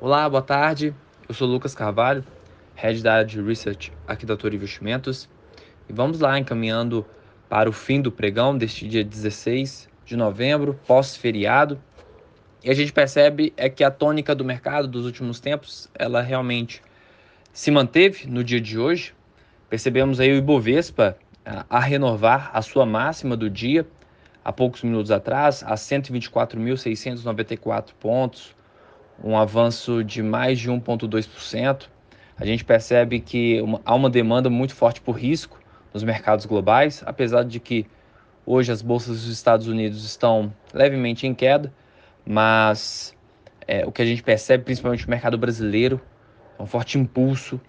Olá, boa tarde. Eu sou Lucas Carvalho, Head da área de Research aqui da Toro Investimentos. E vamos lá, encaminhando para o fim do pregão deste dia 16 de novembro, pós-feriado. E a gente percebe é que a tônica do mercado dos últimos tempos, ela realmente se manteve no dia de hoje. Percebemos aí o Ibovespa a renovar a sua máxima do dia há poucos minutos atrás, a 124.694 pontos, um avanço de mais de 1,2%. A gente percebe que uma, há uma demanda muito forte por risco nos mercados globais, apesar de que hoje as bolsas dos Estados Unidos estão levemente em queda, mas é, o que a gente percebe, principalmente no mercado brasileiro, é um forte impulso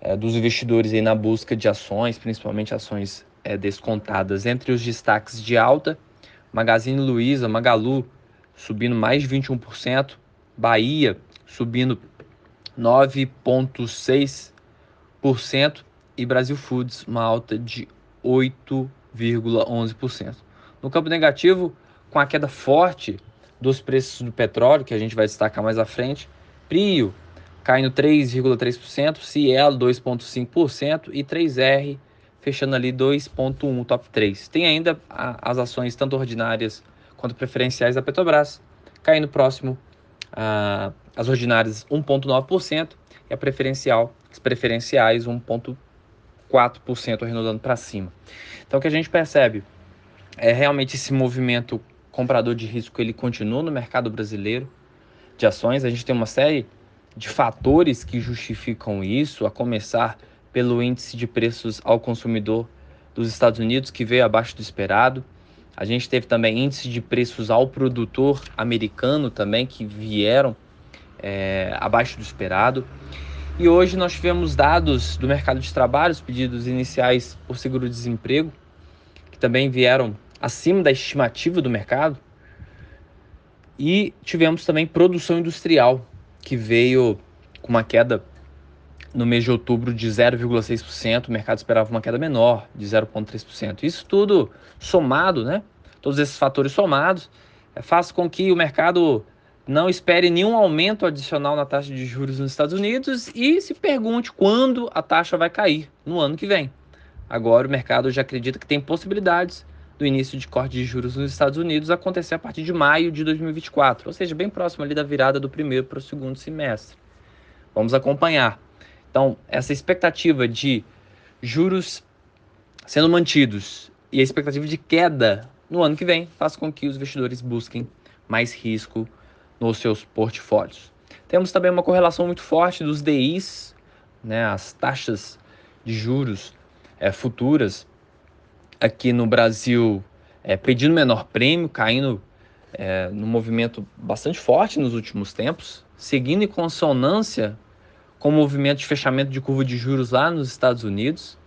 é, dos investidores aí na busca de ações, principalmente ações é, descontadas. Entre os destaques de alta, Magazine Luiza, Magalu subindo mais de 21%, Bahia subindo 9,6% e Brasil Foods uma alta de 8,11%. No campo negativo, com a queda forte dos preços do petróleo, que a gente vai destacar mais à frente, Prio caindo 3,3%, Cielo 2,5% e 3R fechando ali 2,1 top 3. Tem ainda as ações tanto ordinárias quanto preferenciais da Petrobras caindo próximo ah, as ordinárias 1,9% e a preferencial, as preferenciais 1,4% arredondando para cima. Então o que a gente percebe é realmente esse movimento comprador de risco ele continua no mercado brasileiro de ações. A gente tem uma série de fatores que justificam isso, a começar pelo índice de preços ao consumidor dos Estados Unidos que veio abaixo do esperado. A gente teve também índice de preços ao produtor americano também, que vieram é, abaixo do esperado. E hoje nós tivemos dados do mercado de trabalho, os pedidos iniciais por seguro-desemprego, que também vieram acima da estimativa do mercado. E tivemos também produção industrial, que veio com uma queda no mês de outubro de 0,6%, o mercado esperava uma queda menor, de 0,3%. Isso tudo somado, né? Todos esses fatores somados, é, faz com que o mercado não espere nenhum aumento adicional na taxa de juros nos Estados Unidos e se pergunte quando a taxa vai cair no ano que vem. Agora o mercado já acredita que tem possibilidades do início de corte de juros nos Estados Unidos acontecer a partir de maio de 2024, ou seja, bem próximo ali da virada do primeiro para o segundo semestre. Vamos acompanhar. Então, essa expectativa de juros sendo mantidos e a expectativa de queda no ano que vem faz com que os investidores busquem mais risco nos seus portfólios. Temos também uma correlação muito forte dos DIs, né, as taxas de juros é, futuras aqui no Brasil é, pedindo menor prêmio, caindo é, num movimento bastante forte nos últimos tempos, seguindo em consonância com o movimento de fechamento de curva de juros lá nos Estados Unidos.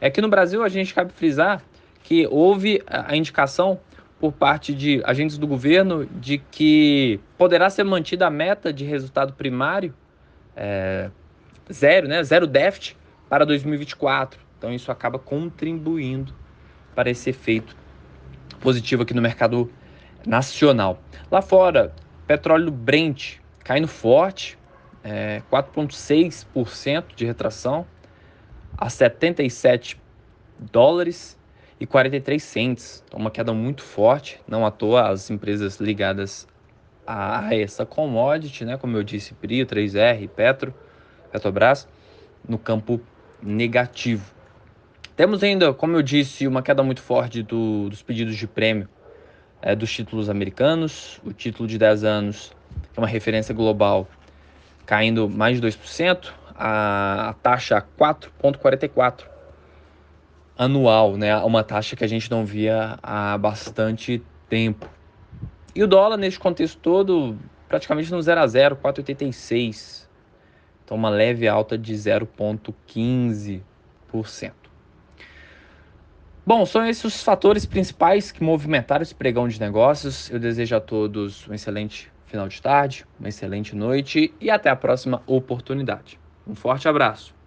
É que no Brasil a gente cabe frisar que houve a indicação por parte de agentes do governo de que poderá ser mantida a meta de resultado primário é, zero, né, zero déficit para 2024. Então isso acaba contribuindo para esse efeito positivo aqui no mercado nacional. Lá fora, petróleo Brent caindo forte, é, 4,6% de retração a 77 dólares e 43 cents. Então, uma queda muito forte. Não à toa as empresas ligadas a essa commodity, né, como eu disse, Prio, 3R, Petro, Petrobras, no campo negativo. Temos ainda, como eu disse, uma queda muito forte do, dos pedidos de prêmio é, dos títulos americanos. O título de 10 anos, é uma referência global, caindo mais de 2%, a, a taxa 4,44 anual, né? Uma taxa que a gente não via há bastante tempo. E o dólar, neste contexto todo, praticamente no 0 a 0, 4,86. Então, uma leve alta de 0,15%. Bom, são esses os fatores principais que movimentaram esse pregão de negócios. Eu desejo a todos um excelente final de tarde, uma excelente noite e até a próxima oportunidade. Um forte abraço.